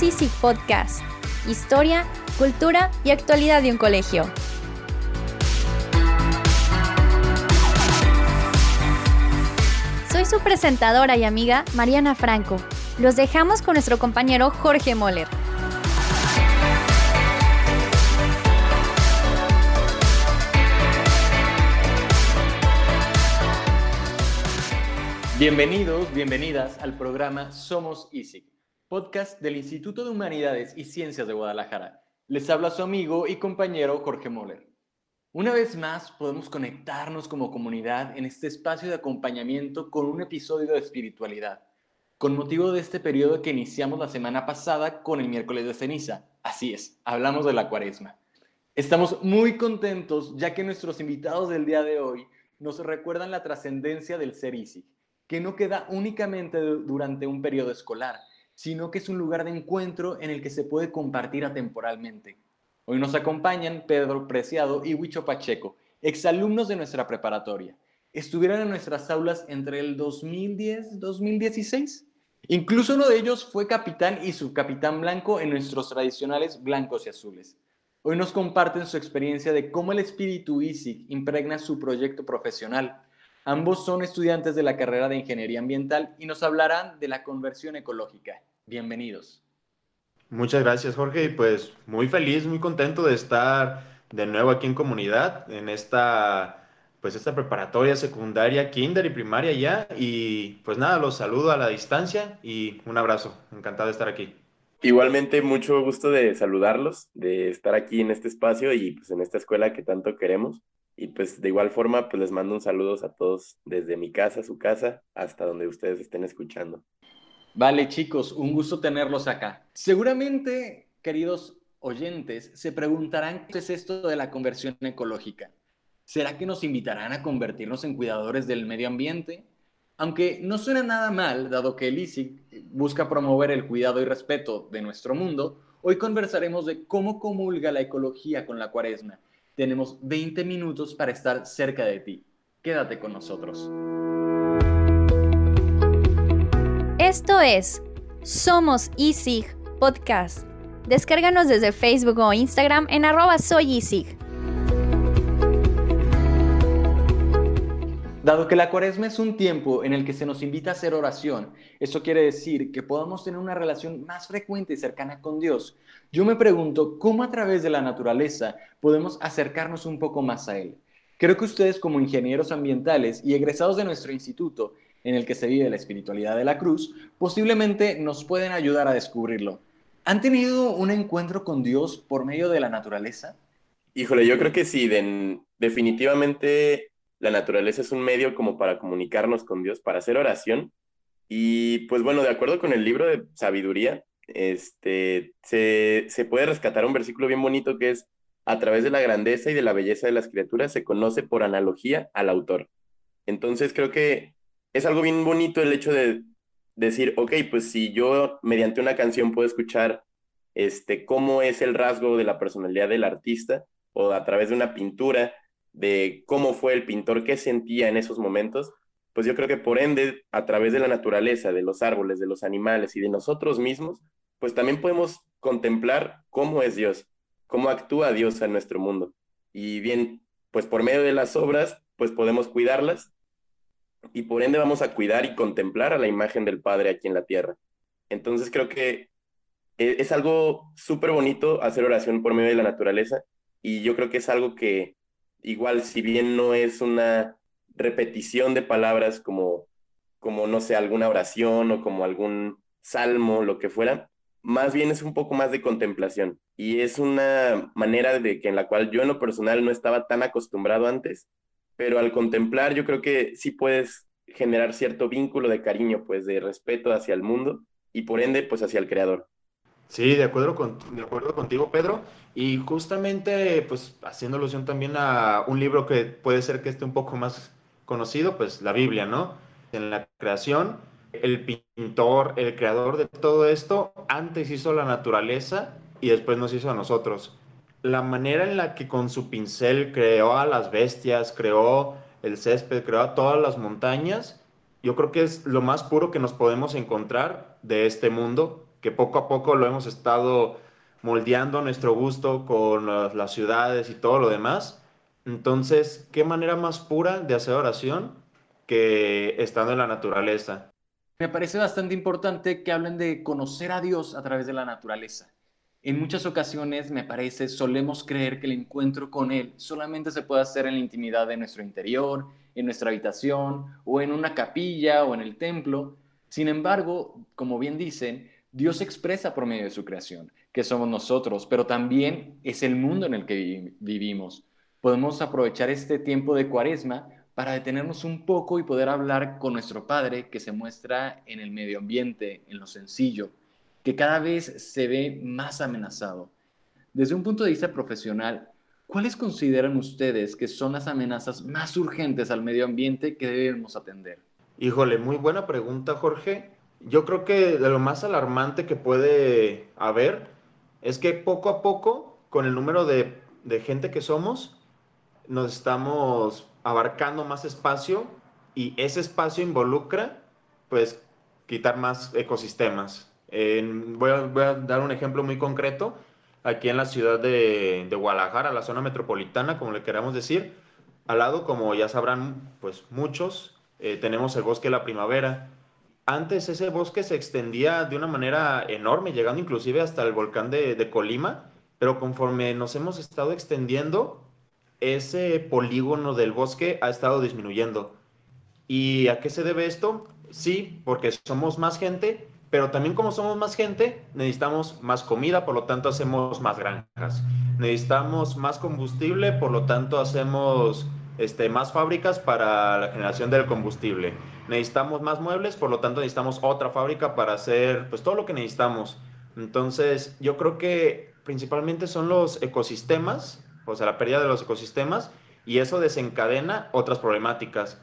Somos Easy Podcast. Historia, cultura y actualidad de un colegio. Soy su presentadora y amiga Mariana Franco. Los dejamos con nuestro compañero Jorge Moller. Bienvenidos, bienvenidas al programa Somos ISIC, podcast del Instituto de Humanidades y Ciencias de Guadalajara. Les habla su amigo y compañero Jorge Moller. Una vez más podemos conectarnos como comunidad en este espacio de acompañamiento con un episodio de espiritualidad, con motivo de este periodo que iniciamos la semana pasada con el miércoles de ceniza. Así es, hablamos de la cuaresma. Estamos muy contentos ya que nuestros invitados del día de hoy nos recuerdan la trascendencia del ser ISIC que no queda únicamente durante un periodo escolar, sino que es un lugar de encuentro en el que se puede compartir atemporalmente. Hoy nos acompañan Pedro Preciado y Huicho Pacheco, exalumnos de nuestra preparatoria. Estuvieron en nuestras aulas entre el 2010-2016. Incluso uno de ellos fue capitán y subcapitán blanco en nuestros tradicionales blancos y azules. Hoy nos comparten su experiencia de cómo el espíritu ISIC impregna su proyecto profesional Ambos son estudiantes de la carrera de Ingeniería Ambiental y nos hablarán de la conversión ecológica. Bienvenidos. Muchas gracias, Jorge. Y pues muy feliz, muy contento de estar de nuevo aquí en comunidad, en esta, pues esta preparatoria secundaria, kinder y primaria ya. Y pues nada, los saludo a la distancia y un abrazo. Encantado de estar aquí. Igualmente, mucho gusto de saludarlos, de estar aquí en este espacio y pues en esta escuela que tanto queremos. Y pues de igual forma, pues les mando un saludo a todos desde mi casa, su casa, hasta donde ustedes estén escuchando. Vale, chicos, un gusto tenerlos acá. Seguramente, queridos oyentes, se preguntarán qué es esto de la conversión ecológica. ¿Será que nos invitarán a convertirnos en cuidadores del medio ambiente? Aunque no suena nada mal, dado que el ISIC busca promover el cuidado y respeto de nuestro mundo, hoy conversaremos de cómo comulga la ecología con la cuaresma tenemos 20 minutos para estar cerca de ti. Quédate con nosotros. Esto es Somos ISIG Podcast. Descárganos desde Facebook o Instagram en arroba soy Dado que la cuaresma es un tiempo en el que se nos invita a hacer oración, eso quiere decir que podamos tener una relación más frecuente y cercana con Dios. Yo me pregunto cómo a través de la naturaleza podemos acercarnos un poco más a Él. Creo que ustedes como ingenieros ambientales y egresados de nuestro instituto, en el que se vive la espiritualidad de la cruz, posiblemente nos pueden ayudar a descubrirlo. ¿Han tenido un encuentro con Dios por medio de la naturaleza? Híjole, yo creo que sí, definitivamente la naturaleza es un medio como para comunicarnos con Dios, para hacer oración. Y pues bueno, de acuerdo con el libro de sabiduría, este, se, se puede rescatar un versículo bien bonito que es, a través de la grandeza y de la belleza de las criaturas se conoce por analogía al autor. Entonces creo que es algo bien bonito el hecho de decir, ok, pues si yo mediante una canción puedo escuchar este, cómo es el rasgo de la personalidad del artista o a través de una pintura, de cómo fue el pintor, qué sentía en esos momentos, pues yo creo que por ende, a través de la naturaleza, de los árboles, de los animales y de nosotros mismos, pues también podemos contemplar cómo es Dios, cómo actúa Dios en nuestro mundo. Y bien, pues por medio de las obras, pues podemos cuidarlas y por ende vamos a cuidar y contemplar a la imagen del Padre aquí en la tierra. Entonces creo que e, es algo súper bonito hacer oración por medio de la naturaleza y yo creo que es algo que igual si bien no es una repetición de palabras como, como no sé, alguna oración o como algún salmo, lo que fuera, más bien es un poco más de contemplación y es una manera de que en la cual yo en lo personal no estaba tan acostumbrado antes, pero al contemplar yo creo que sí puedes generar cierto vínculo de cariño, pues de respeto hacia el mundo y por ende pues hacia el creador. Sí, de acuerdo, con, de acuerdo contigo, Pedro. Y justamente, pues, haciendo alusión también a un libro que puede ser que esté un poco más conocido, pues la Biblia, ¿no? En la creación, el pintor, el creador de todo esto, antes hizo la naturaleza y después nos hizo a nosotros. La manera en la que con su pincel creó a las bestias, creó el césped, creó a todas las montañas, yo creo que es lo más puro que nos podemos encontrar de este mundo que poco a poco lo hemos estado moldeando a nuestro gusto con las, las ciudades y todo lo demás. Entonces, ¿qué manera más pura de hacer oración que estando en la naturaleza? Me parece bastante importante que hablen de conocer a Dios a través de la naturaleza. En muchas ocasiones, me parece, solemos creer que el encuentro con Él solamente se puede hacer en la intimidad de nuestro interior, en nuestra habitación, o en una capilla, o en el templo. Sin embargo, como bien dicen, Dios se expresa por medio de su creación, que somos nosotros, pero también es el mundo en el que vivimos. Podemos aprovechar este tiempo de cuaresma para detenernos un poco y poder hablar con nuestro Padre que se muestra en el medio ambiente, en lo sencillo, que cada vez se ve más amenazado. Desde un punto de vista profesional, ¿cuáles consideran ustedes que son las amenazas más urgentes al medio ambiente que debemos atender? Híjole, muy buena pregunta, Jorge. Yo creo que de lo más alarmante que puede haber es que poco a poco, con el número de, gente que somos, nos estamos abarcando más espacio y ese espacio involucra, pues, quitar más ecosistemas. Voy, a, dar un ejemplo muy concreto. Aquí en la ciudad de, de, Guadalajara, la zona metropolitana, como le queramos decir, al lado, como ya sabrán, pues muchos, eh, tenemos el bosque de la primavera. Antes ese bosque se extendía de una manera enorme, llegando inclusive hasta el volcán de, de Colima, pero conforme nos hemos estado extendiendo, ese polígono del bosque ha estado disminuyendo. ¿Y a qué se debe esto? Sí, porque somos más gente, pero también como somos más gente, necesitamos más comida, por lo tanto hacemos más granjas. Necesitamos más combustible, por lo tanto hacemos este, más fábricas para la generación del combustible. Necesitamos más muebles, por lo tanto necesitamos otra fábrica para hacer pues todo lo que necesitamos. Entonces, yo creo que principalmente son los ecosistemas o sea, la pérdida de los ecosistemas, y eso desencadena otras problemáticas,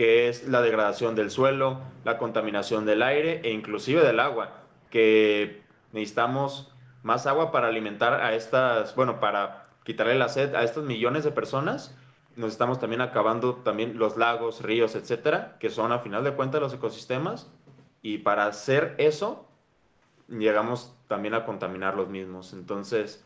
que es la degradación del suelo, la contaminación del aire e inclusive del agua, que necesitamos más agua para alimentar a estas, bueno, para quitarle la sed a estos millones de personas. Nos estamos también acabando también los lagos, ríos, etcétera, que son a final de cuentas los ecosistemas. Y para hacer eso, llegamos también a contaminar los mismos. Entonces,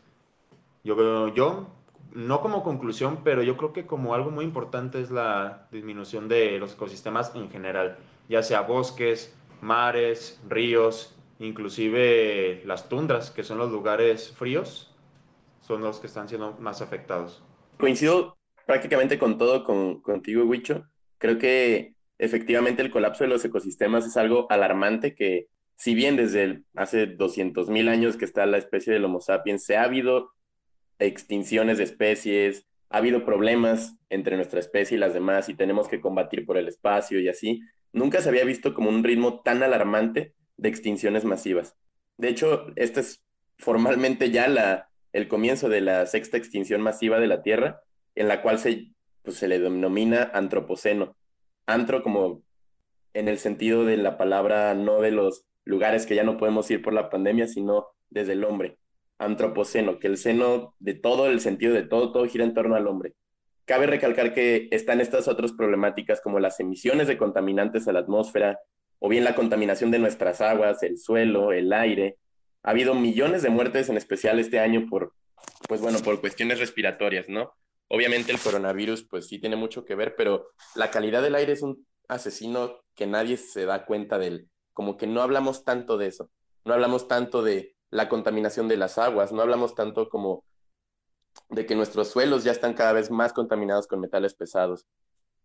yo, yo no como conclusión, pero yo creo que como algo muy importante es la disminución de los ecosistemas en general, ya sea bosques, mares, ríos, inclusive las tundras, que son los lugares fríos, son los que están siendo más afectados. Coincido prácticamente con todo con, contigo, Huicho. Creo que efectivamente el colapso de los ecosistemas es algo alarmante que si bien desde hace 200.000 años que está la especie del Homo sapiens se ha habido extinciones de especies, ha habido problemas entre nuestra especie y las demás y tenemos que combatir por el espacio y así. Nunca se había visto como un ritmo tan alarmante de extinciones masivas. De hecho, este es formalmente ya la, el comienzo de la sexta extinción masiva de la Tierra, en la cual se, pues, se le denomina antropoceno. Antro como en el sentido de la palabra no de los lugares que ya no podemos ir por la pandemia, sino desde el hombre antropoceno, que el seno de todo, el sentido de todo, todo gira en torno al hombre. Cabe recalcar que están estas otras problemáticas como las emisiones de contaminantes a la atmósfera, o bien la contaminación de nuestras aguas, el suelo, el aire. Ha habido millones de muertes, en especial este año, por, pues bueno, por cuestiones respiratorias, ¿no? Obviamente el coronavirus, pues sí tiene mucho que ver, pero la calidad del aire es un asesino que nadie se da cuenta de él. Como que no hablamos tanto de eso. No hablamos tanto de la contaminación de las aguas, no hablamos tanto como de que nuestros suelos ya están cada vez más contaminados con metales pesados.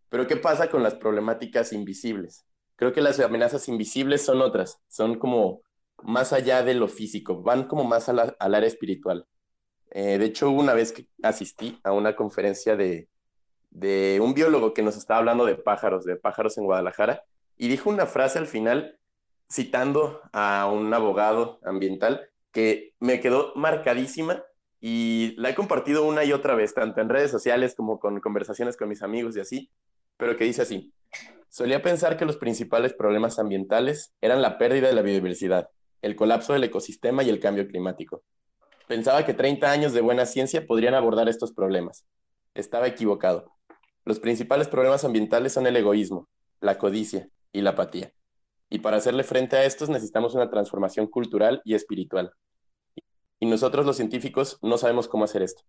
Pero ¿qué pasa con las problemáticas invisibles? Creo que las amenazas invisibles son otras, son como más allá de lo físico, van como más al área espiritual. Eh, de hecho, una vez asistí a una conferencia de, de un biólogo que nos estaba hablando de pájaros, de pájaros en Guadalajara, y dijo una frase al final citando a un abogado ambiental que me quedó marcadísima y la he compartido una y otra vez, tanto en redes sociales como con conversaciones con mis amigos y así, pero que dice así, solía pensar que los principales problemas ambientales eran la pérdida de la biodiversidad, el colapso del ecosistema y el cambio climático. Pensaba que 30 años de buena ciencia podrían abordar estos problemas. Estaba equivocado. Los principales problemas ambientales son el egoísmo, la codicia y la apatía. Y para hacerle frente a estos necesitamos una transformación cultural y espiritual. Y nosotros los científicos no sabemos cómo hacer esto.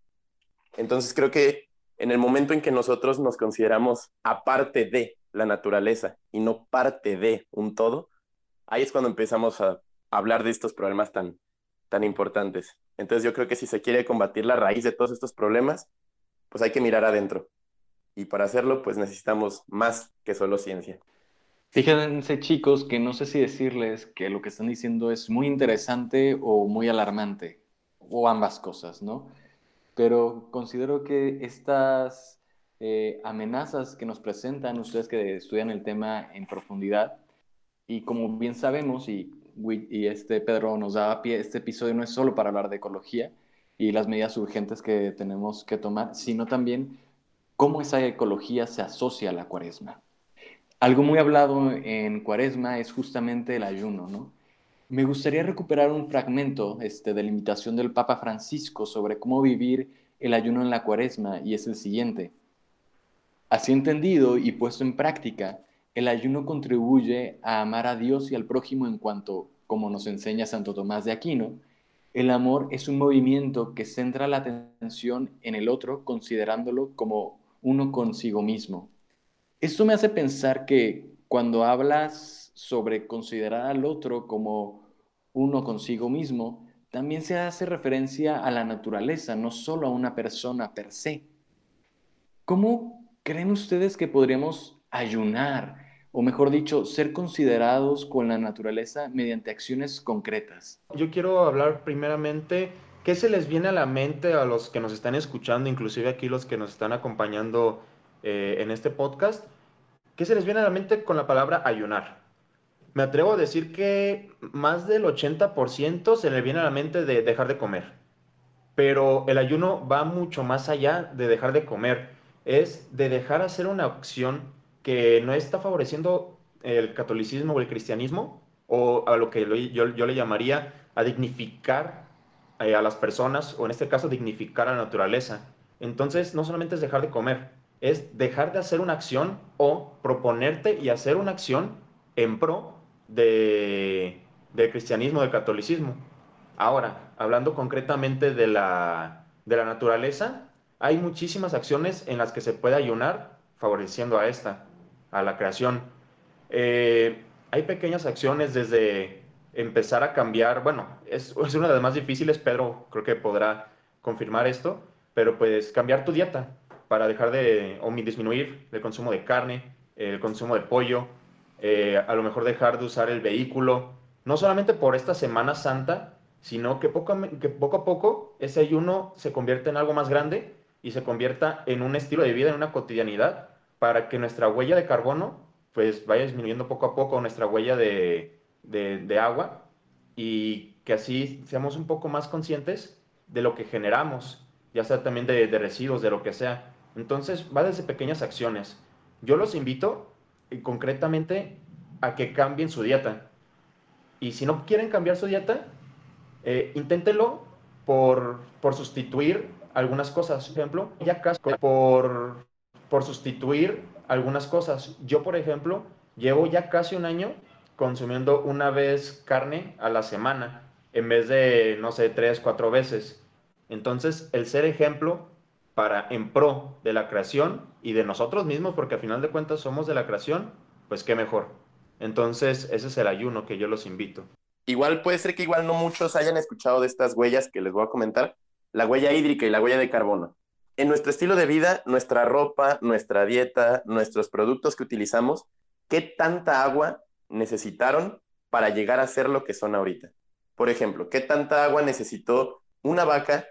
Entonces creo que en el momento en que nosotros nos consideramos aparte de la naturaleza y no parte de un todo, ahí es cuando empezamos a hablar de estos problemas tan, tan importantes. Entonces yo creo que si se quiere combatir la raíz de todos estos problemas, pues hay que mirar adentro. Y para hacerlo, pues necesitamos más que solo ciencia. Fíjense chicos que no sé si decirles que lo que están diciendo es muy interesante o muy alarmante, o ambas cosas, ¿no? Pero considero que estas eh, amenazas que nos presentan ustedes que estudian el tema en profundidad, y como bien sabemos, y, y este Pedro nos da pie, este episodio no es solo para hablar de ecología y las medidas urgentes que tenemos que tomar, sino también cómo esa ecología se asocia a la cuaresma. Algo muy hablado en cuaresma es justamente el ayuno, ¿no? Me gustaría recuperar un fragmento este, de la invitación del Papa Francisco sobre cómo vivir el ayuno en la cuaresma y es el siguiente. Así entendido y puesto en práctica, el ayuno contribuye a amar a Dios y al prójimo en cuanto, como nos enseña Santo Tomás de Aquino, el amor es un movimiento que centra la atención en el otro considerándolo como uno consigo mismo. Esto me hace pensar que cuando hablas sobre considerar al otro como uno consigo mismo, también se hace referencia a la naturaleza, no solo a una persona per se. ¿Cómo creen ustedes que podríamos ayunar, o mejor dicho, ser considerados con la naturaleza mediante acciones concretas? Yo quiero hablar primeramente ¿Qué se les viene a la mente a los que nos están escuchando, inclusive aquí los que nos están acompañando eh, en este podcast? ¿Qué se les viene a la mente con la palabra ayunar? Me atrevo a decir que más del 80% se le viene a la mente de dejar de comer. Pero el ayuno va mucho más allá de dejar de comer. Es de dejar hacer una acción que no está favoreciendo el catolicismo o el cristianismo, o a lo que yo, yo le llamaría a dignificar eh, a las personas, o en este caso dignificar a la naturaleza. Entonces, no solamente es dejar de comer, es dejar de hacer una acción o proponerte y hacer una acción en pro de, del cristianismo, del catolicismo. Ahora, hablando concretamente de la, de la naturaleza, hay muchísimas acciones en las que se puede ayunar favoreciendo a esta, a la creación. Eh, hay pequeñas acciones desde empezar a cambiar, bueno, es, es una de las más difíciles, Pedro creo que podrá confirmar esto, pero pues cambiar tu dieta para dejar de, o disminuir el consumo de carne, el consumo de pollo, eh, a lo mejor dejar de usar el vehículo, no solamente por esta Semana Santa, sino que poco, que poco a poco ese ayuno se convierta en algo más grande y se convierta en un estilo de vida, en una cotidianidad, para que nuestra huella de carbono pues vaya disminuyendo poco a poco, nuestra huella de, de, agua y que así seamos un poco más conscientes de lo que generamos, ya sea también de, residuos, de lo que sea. Entonces va desde pequeñas acciones. Yo los invito eh, concretamente a que cambien su dieta. Y si no quieren cambiar su dieta, eh, inténtelo por, por sustituir algunas cosas. Por ejemplo, ya por, por sustituir algunas cosas. Yo, por ejemplo, llevo ya casi un año consumiendo una vez carne a la semana en vez de, no sé, tres, cuatro veces. Entonces, el ser ejemplo para en pro de la creación y de nosotros mismos, porque al final de cuentas somos de la creación, pues qué mejor. Entonces, ese es el ayuno que yo los invito. Igual puede ser que igual no muchos hayan escuchado de estas huellas que les voy a comentar, la huella hídrica y la huella de carbono. En nuestro estilo de vida, nuestra ropa, nuestra dieta, nuestros productos que utilizamos, ¿qué tanta agua necesitaron para llegar a ser lo que son ahorita. Por ejemplo, ¿qué tanta agua necesitó una vaca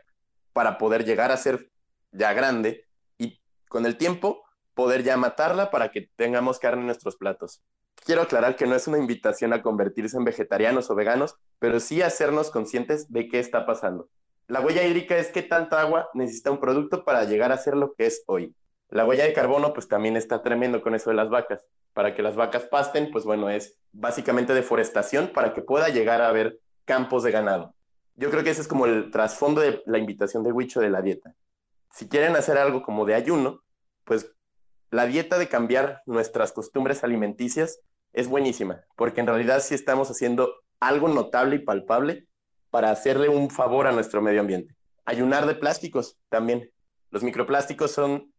para poder llegar a ser ya grande y con el tiempo poder ya matarla para que tengamos carne en nuestros platos? Quiero aclarar que no es una invitación a convertirse en vegetarianos o veganos, pero sí hacernos conscientes de qué está pasando. La huella hídrica es qué tanta agua necesita un producto para llegar a ser lo que es hoy. La huella de carbono, pues también está tremendo con eso de las vacas. Para que las vacas pasten, pues bueno, es básicamente deforestación para que pueda llegar a haber campos de ganado. Yo creo que ese es como el trasfondo de la invitación de Huicho de la dieta. Si quieren hacer algo como de ayuno, pues la dieta de cambiar nuestras costumbres alimenticias es buenísima, porque en realidad sí estamos haciendo algo notable y palpable para hacerle un favor a nuestro medio ambiente. Ayunar de plásticos también. Los microplásticos son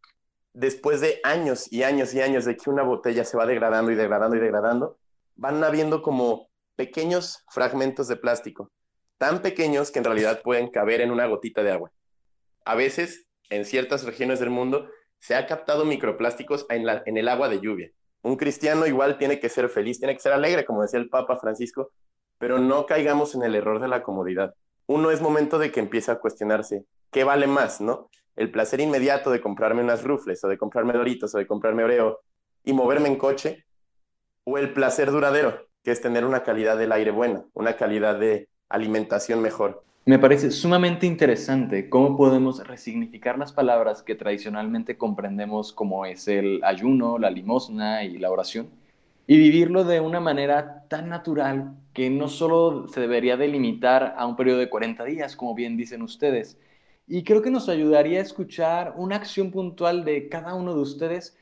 después de años y años y años de que una botella se va degradando y degradando y degradando, van habiendo como pequeños fragmentos de plástico, tan pequeños que en realidad pueden caber en una gotita de agua. A veces, en ciertas regiones del mundo, se ha captado microplásticos en, en el agua de lluvia. Un cristiano igual tiene que ser feliz, tiene que ser alegre, como decía el Papa Francisco, pero no caigamos en el error de la comodidad. Uno es momento de que empiece a cuestionarse, ¿qué vale más, no? El placer inmediato de comprarme unas rufles, o de comprarme doritos, o de comprarme oreo, y moverme en coche, o el placer duradero, que es tener una calidad del aire buena, una calidad de alimentación mejor. Me parece sumamente interesante cómo podemos resignificar las palabras que tradicionalmente comprendemos como es el ayuno, la limosna y la oración, y vivirlo de una manera tan natural que no solo se debería delimitar a un periodo de 40 días, como bien dicen ustedes, y creo que nos ayudaría a escuchar una acción puntual de cada uno de ustedes,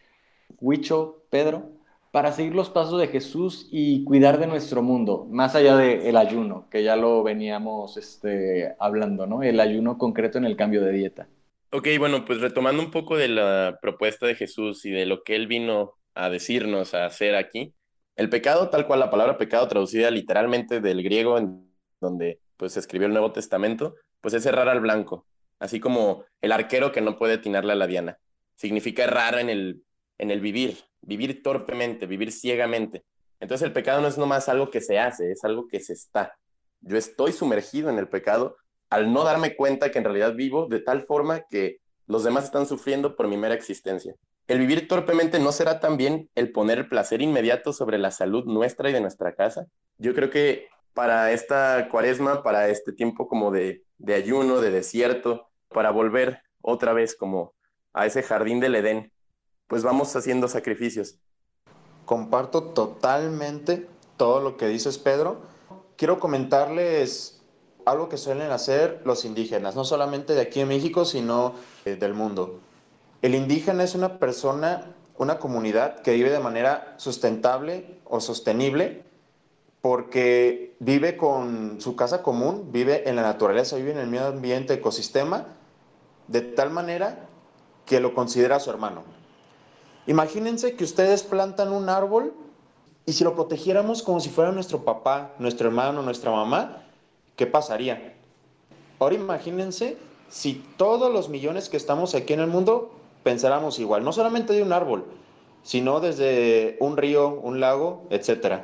Huicho, Pedro, para seguir los pasos de Jesús y cuidar de nuestro mundo, más allá del ayuno, que ya lo veníamos este, hablando, ¿no? El ayuno concreto en el cambio de dieta. Ok, bueno, pues retomando un poco de la propuesta de Jesús y de lo que él vino a decirnos, a hacer aquí, el pecado, tal cual la palabra pecado traducida literalmente del griego en donde pues se escribió el Nuevo Testamento, pues es errar al blanco, así como el arquero que no puede atinarle a la diana. Significa errar en el, en el vivir, vivir torpemente, vivir ciegamente. Entonces el pecado no es nomás algo que se hace, es algo que se está. Yo estoy sumergido en el pecado al no darme cuenta que en realidad vivo de tal forma que los demás están sufriendo por mi mera existencia. El vivir torpemente no será también el poner el placer inmediato sobre la salud nuestra y de nuestra casa. Yo creo que para esta cuaresma, para este tiempo como de, de ayuno, de desierto, para volver otra vez como a ese jardín del Edén, pues vamos haciendo sacrificios. Comparto totalmente todo lo que dices, Pedro. Quiero comentarles algo que suelen hacer los indígenas, no solamente de aquí en México, sino eh, del mundo. El indígena es una persona, una comunidad que vive de manera sustentable o sostenible porque vive con su casa común, vive en la naturaleza, vive en el medio ambiente, ecosistema, de tal manera que lo considera su hermano. Imagínense que ustedes plantan un árbol y si lo protegiéramos como si fuera nuestro papá, nuestro hermano, nuestra mamá, ¿qué pasaría? Ahora imagínense si todos los millones que estamos aquí en el mundo pensáramos igual, no solamente de un árbol, sino desde un río, un lago, etc.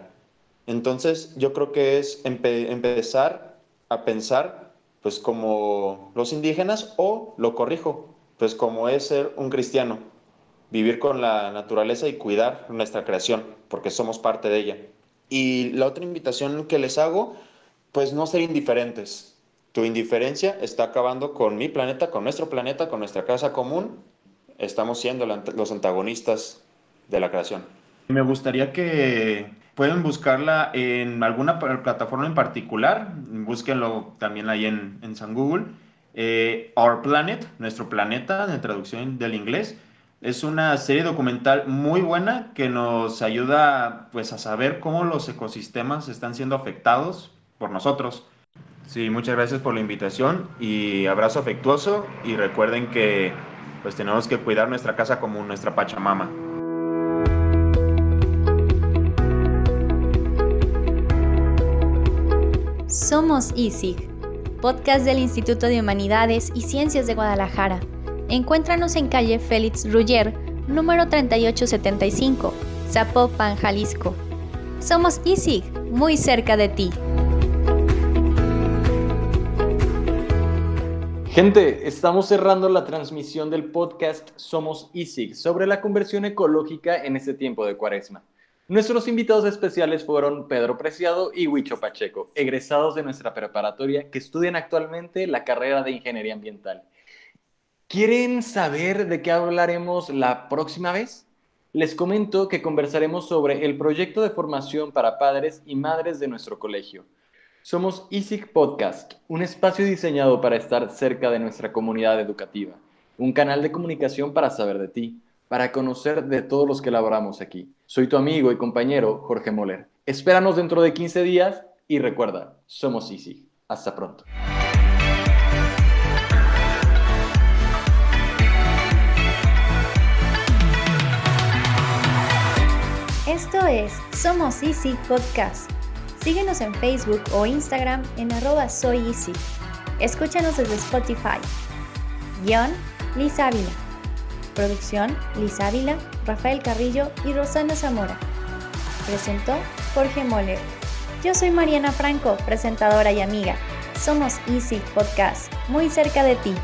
Entonces yo creo que es empezar a pensar pues como los indígenas o lo corrijo, pues como es ser un cristiano vivir con la naturaleza y cuidar nuestra creación, porque somos parte de ella. Y la otra invitación que les hago, pues no ser indiferentes. Tu indiferencia está acabando con mi planeta, con nuestro planeta, con nuestra casa común. Estamos siendo los antagonistas de la creación. Me gustaría que pueden buscarla en alguna plataforma en particular. Búsquenlo también ahí en, en San Google. Eh, Our Planet, nuestro planeta, en traducción del inglés. Es una serie documental muy buena que nos ayuda pues a saber cómo los ecosistemas están siendo afectados por nosotros. Sí, muchas gracias por la invitación y abrazo afectuoso y recuerden que pues tenemos que cuidar nuestra casa como nuestra Pachamama. Somos ISIG, podcast del Instituto de Humanidades y Ciencias de Guadalajara. Encuéntranos en calle Félix Ruller, número 3875, Zapopan, Jalisco. Somos ISIG, muy cerca de ti. Gente, estamos cerrando la transmisión del podcast Somos ISIG sobre la conversión ecológica en este tiempo de cuaresma. Nuestros invitados especiales fueron Pedro Preciado y Huicho Pacheco, egresados de nuestra preparatoria que estudian actualmente la carrera de Ingeniería Ambiental ¿Quieren saber de qué hablaremos la próxima vez? Les comento que conversaremos sobre el proyecto de formación para padres y madres de nuestro colegio. Somos ISIC Podcast, un espacio diseñado para estar cerca de nuestra comunidad educativa, un canal de comunicación para saber de ti, para conocer de todos los que elaboramos aquí. Soy tu amigo y compañero Jorge Moller. Espéranos dentro de 15 días y recuerda, somos Easy. Hasta pronto. Esto es Somos Easy Podcast. Síguenos en Facebook o Instagram en arroba. Escúchanos desde Spotify. Guión, Liz Ávila. Producción, Liz Ávila, Rafael Carrillo y Rosana Zamora. Presentó Jorge Moller. Yo soy Mariana Franco, presentadora y amiga. Somos Easy Podcast, muy cerca de ti.